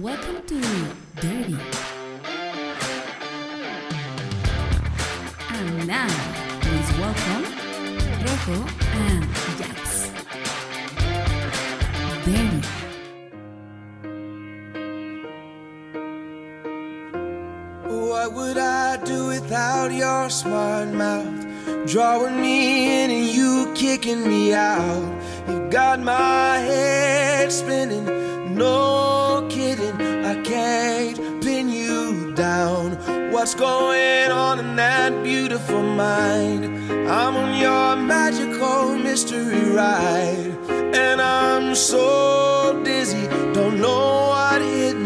Welcome to Dirty. And now, please welcome Rojo and Jax. Dirty. What would I do without your smart mouth? Drawing me in and you kicking me out. You got my head spinning, no What's going on in that beautiful mind? I'm on your magical mystery ride, and I'm so dizzy, don't know what hit me,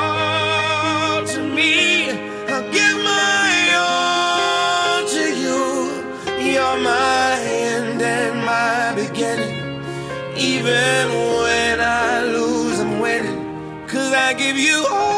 I give you all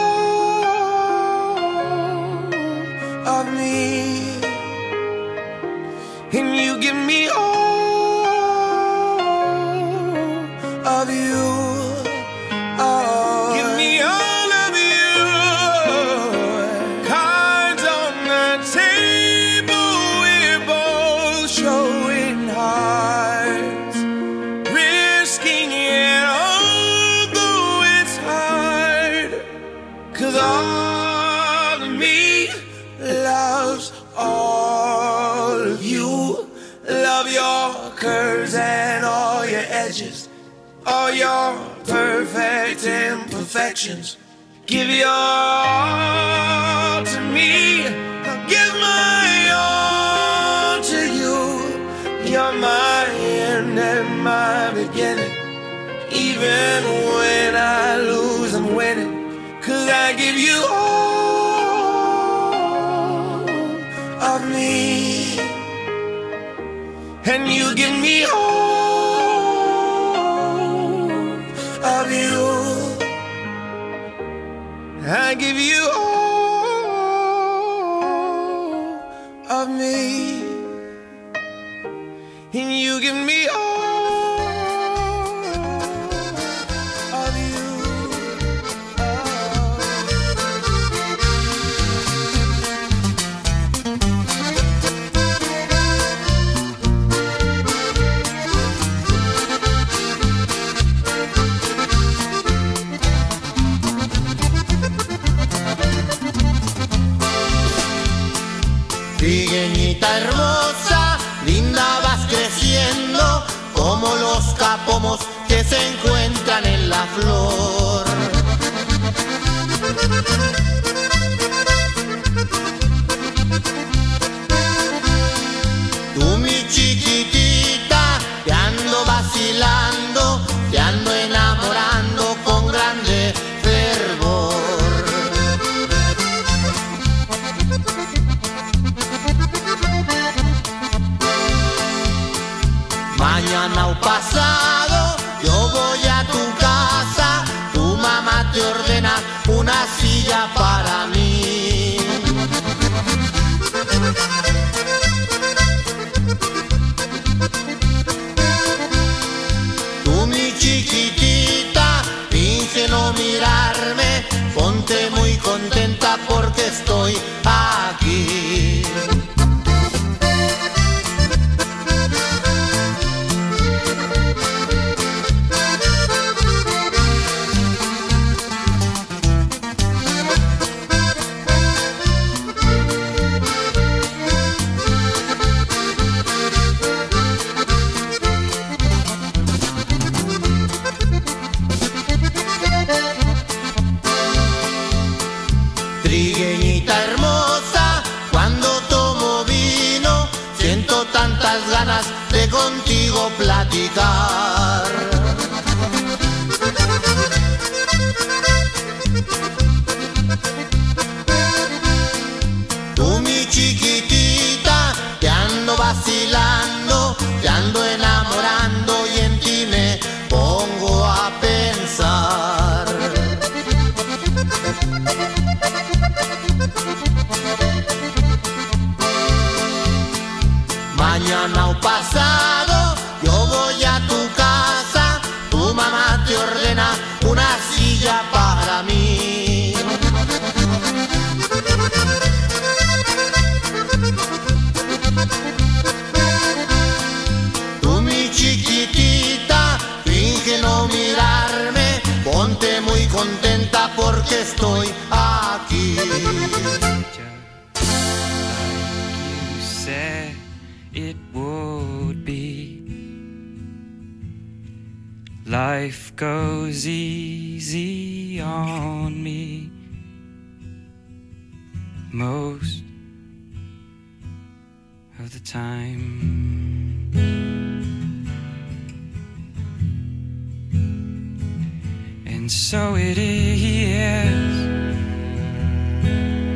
so it is.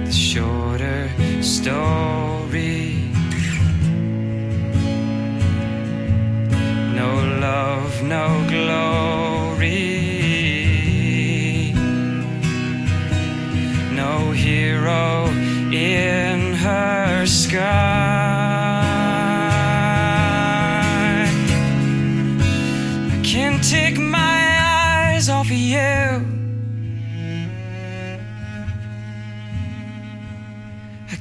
The shorter story.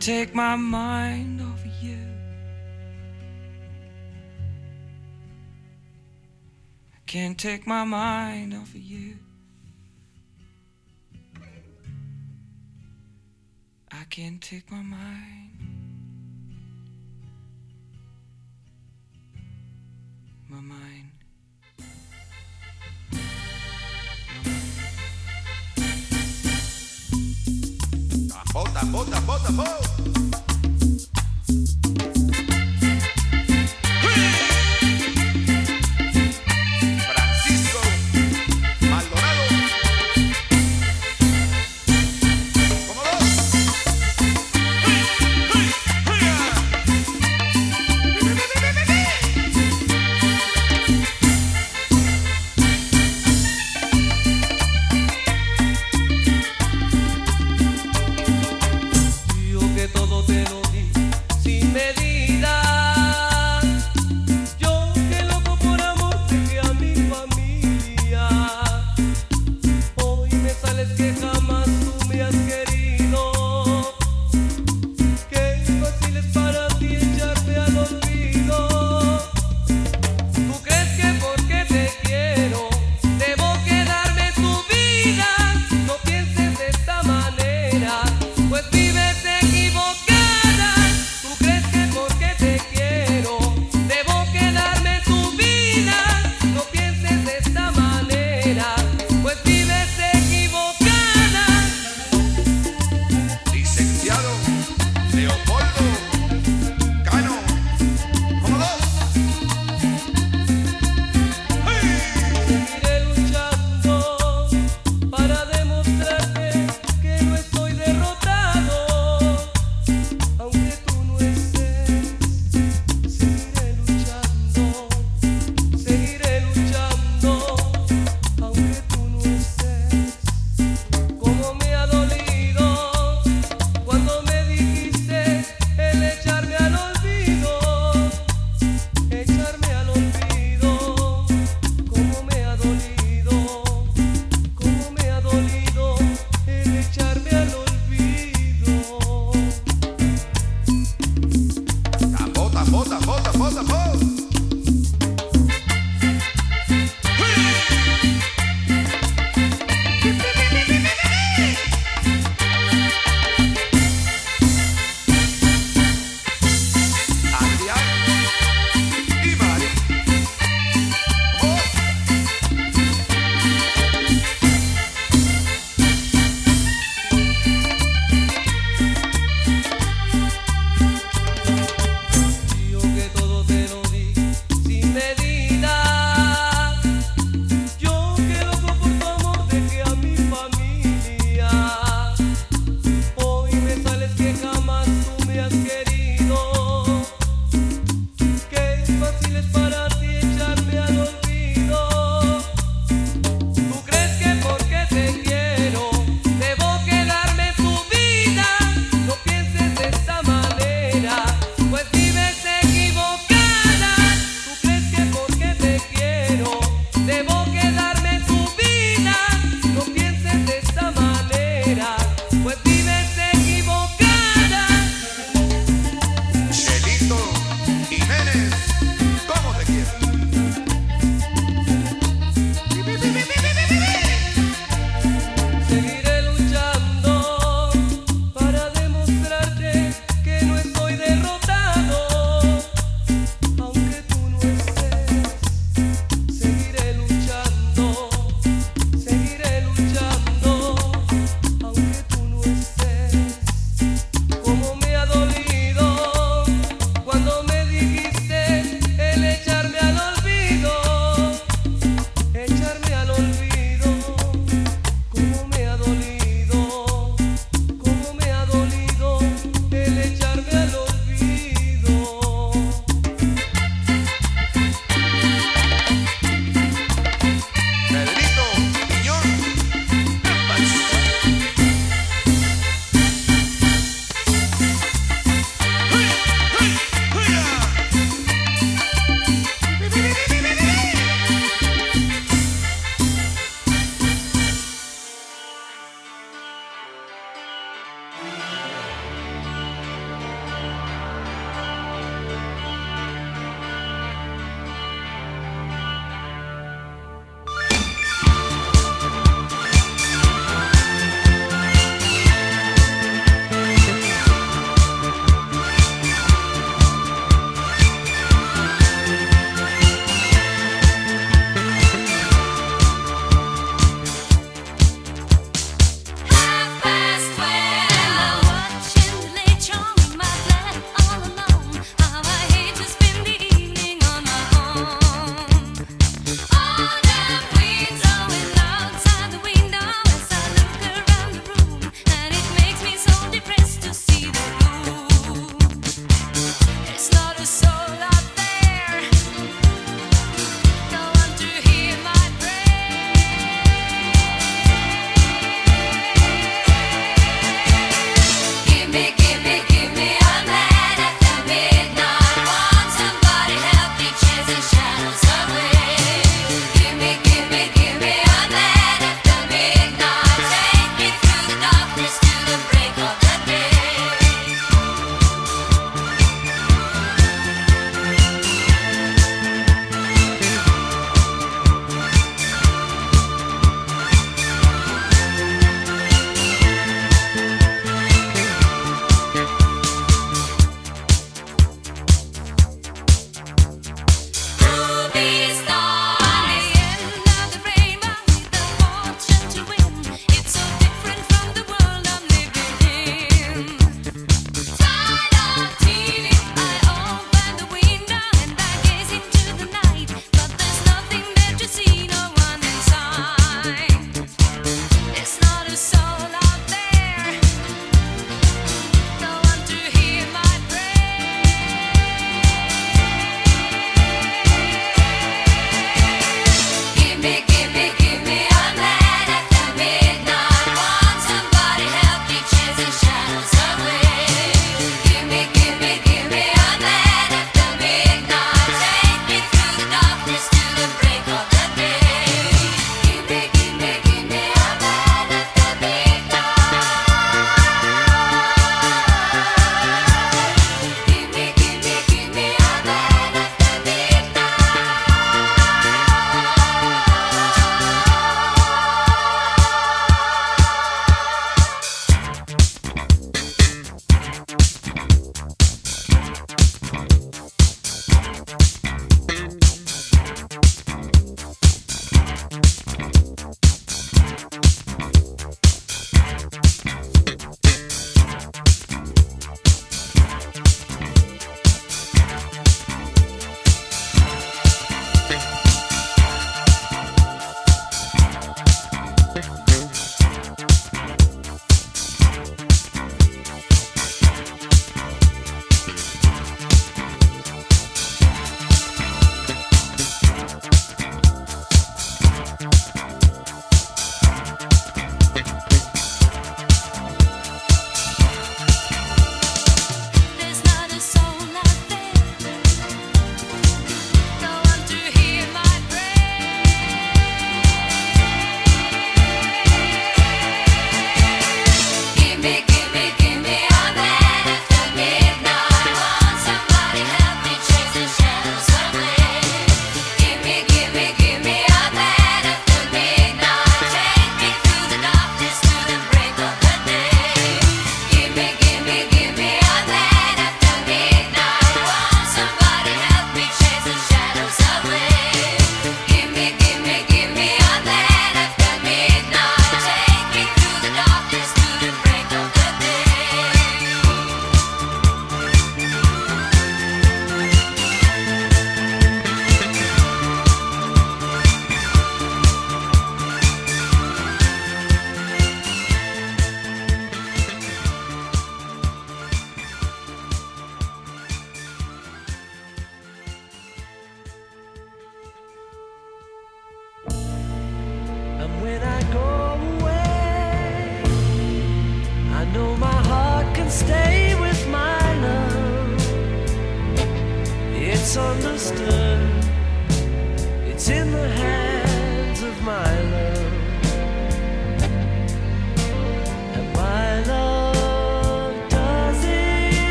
Can't take my mind off of you. Can't take my mind off of you. I can't take my mind. My mind. bota, bota, bota.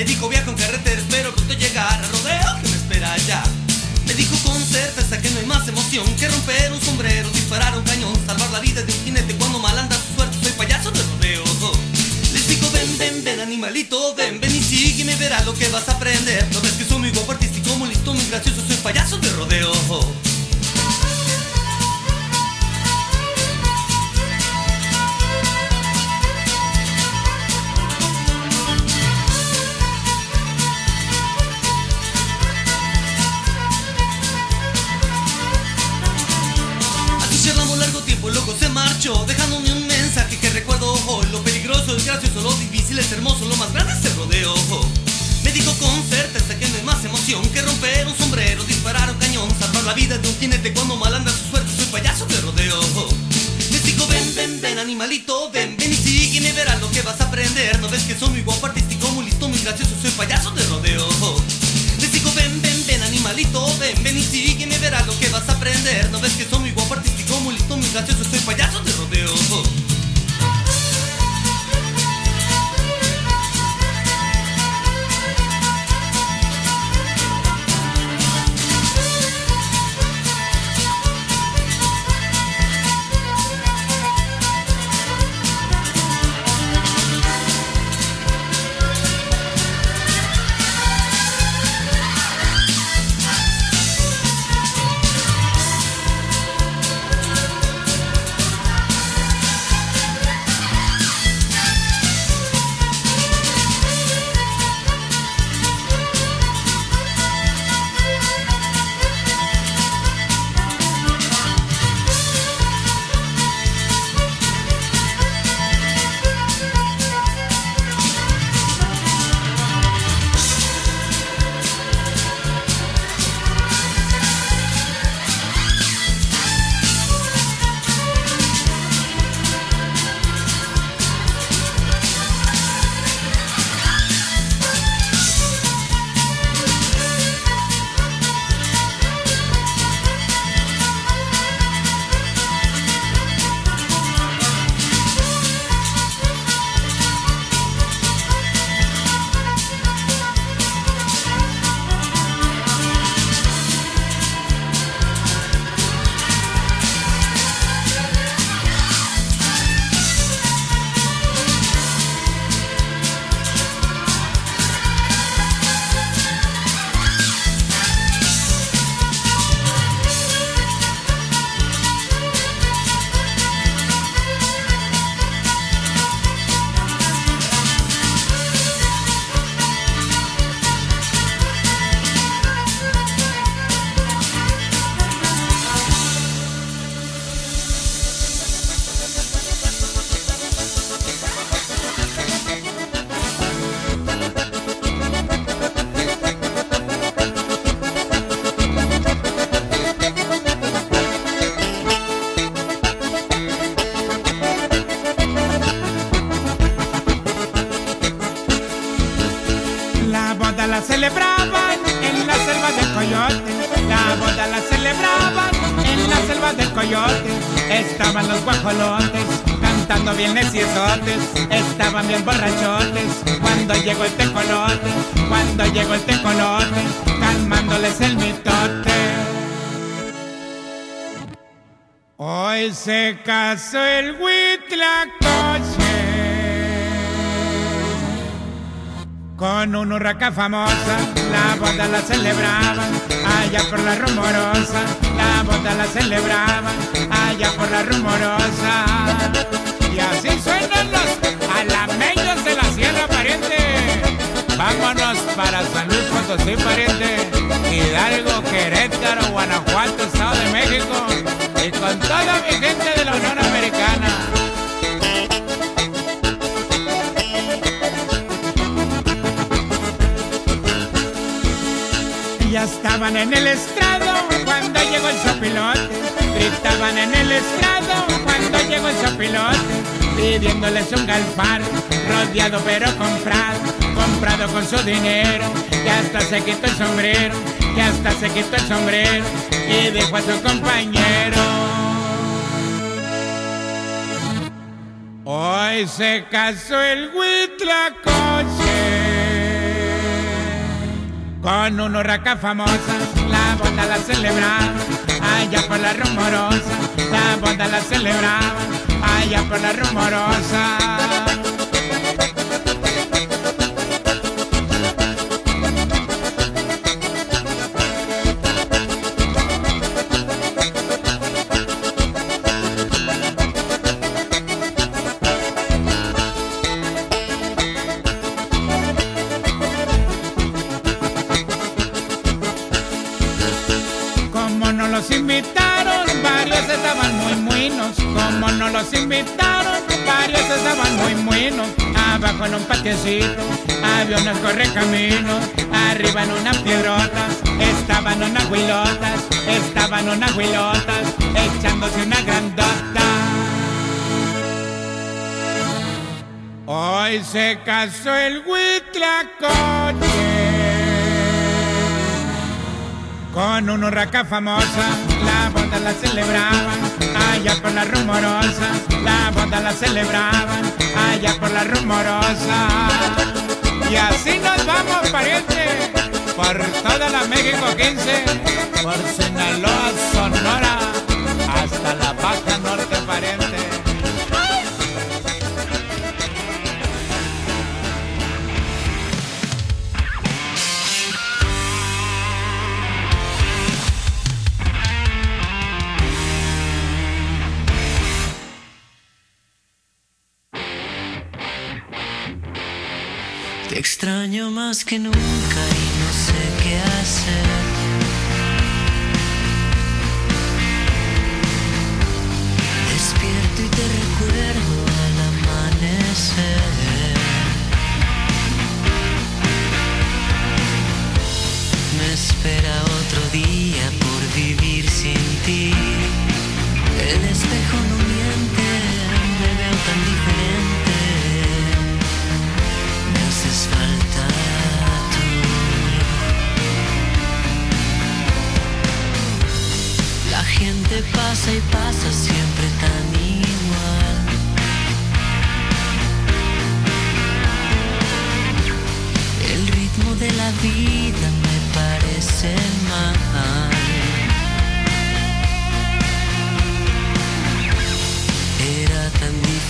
Me dijo viaja en carretera, espero pronto llegar a rodeo que me espera allá Me dijo con certeza que no hay más emoción Que romper un sombrero, disparar un cañón Salvar la vida de un jinete cuando mal anda su suerte. Soy payaso de rodeo Les digo ven, ven, ven animalito Ven, ven y sígueme, verás lo que vas a aprender No ves que soy muy guapo, artístico, muy listo, muy gracioso Soy payaso de rodeo Dejándome un mensaje que recuerdo hoy Lo peligroso es gracioso, lo difícil es hermoso Lo más grande es el rodeo Me dijo con certeza que no hay más emoción Que romper un sombrero, disparar un cañón Salvar la vida de un jinete cuando mal anda su suerte Soy payaso de rodeo Les digo ven, ven, ven animalito Ven, ven y sígueme, verás lo que vas a aprender. No ves que soy muy guapo, artístico, muy listo, muy gracioso Soy payaso de rodeo les digo ven, ven, ven animalito Ven, ven y sígueme, verás lo que vas a aprender. No ves que soy gracioso Soy payaso de rodeo famosa, la boda la celebraban allá por la rumorosa, la boda la celebraban allá por la rumorosa. Y así suenan los alameños de la sierra, pariente. Vámonos para San Luis Potosí, pariente. Hidalgo, Querétaro, Guanajuato, Estado de México. Y con toda mi gente de la Unión Americana. Ya estaban en el estrado cuando llegó el sopilote. Gritaban en el estrado cuando llegó el sopilote. Pidiéndoles un galpar, rodeado pero comprado, comprado con su dinero. Que hasta se quitó el sombrero, que hasta se quitó el sombrero y dejó a su compañero. Hoy se casó el huitlacoche con una urraca famosa, la boda la celebraban allá por la rumorosa, la boda la celebraban allá por la rumorosa. Abajo en un patiecito había unos correcaminos. Arriba en unas piedrotas estaban unas huilotas. Estaban unas huilotas echándose una grandota. Hoy se casó el huitlacoche con una urraca famosa, la boda la celebraban allá por la rumorosa, la boda la celebraban allá por la rumorosa. Y así nos vamos, pariente, por toda la México 15, por Sinaloa, Sonora, hasta la Baja Norte, pariente. Extraño más que nunca y no sé qué hacer.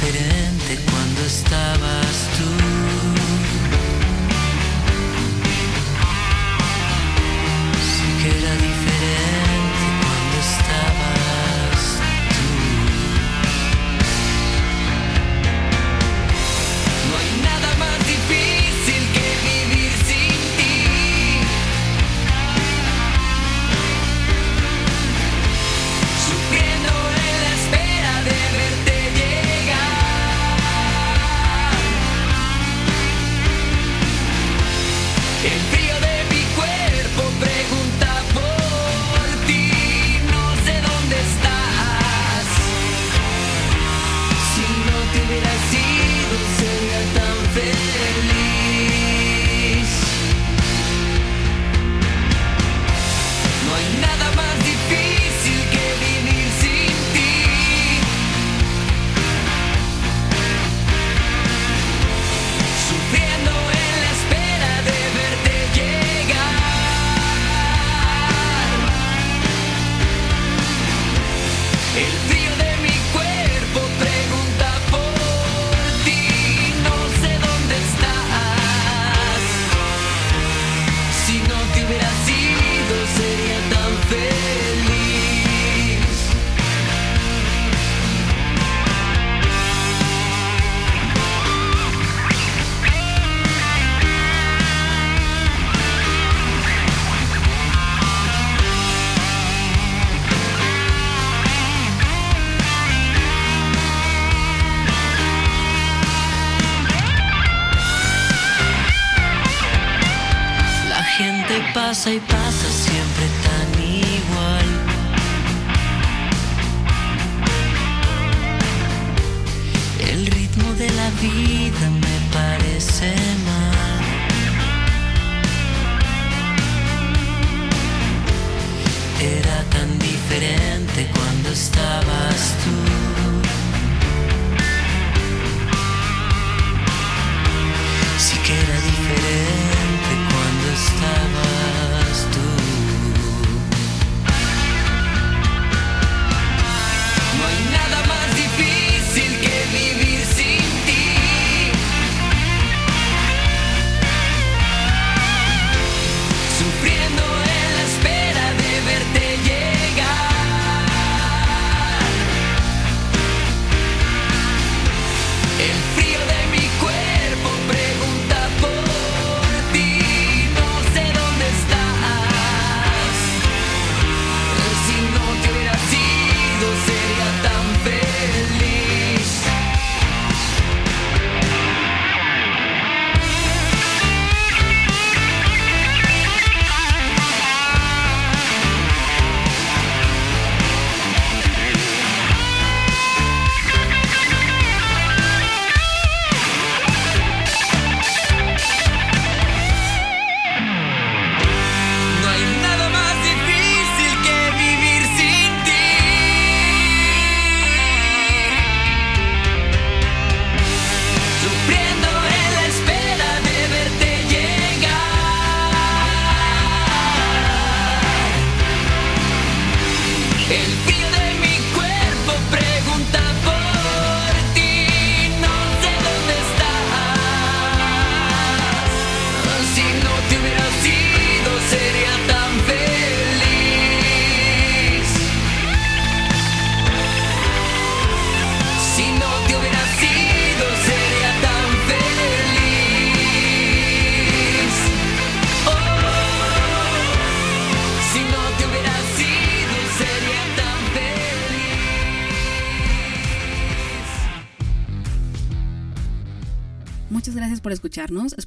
Diferente cuando estabas say bye.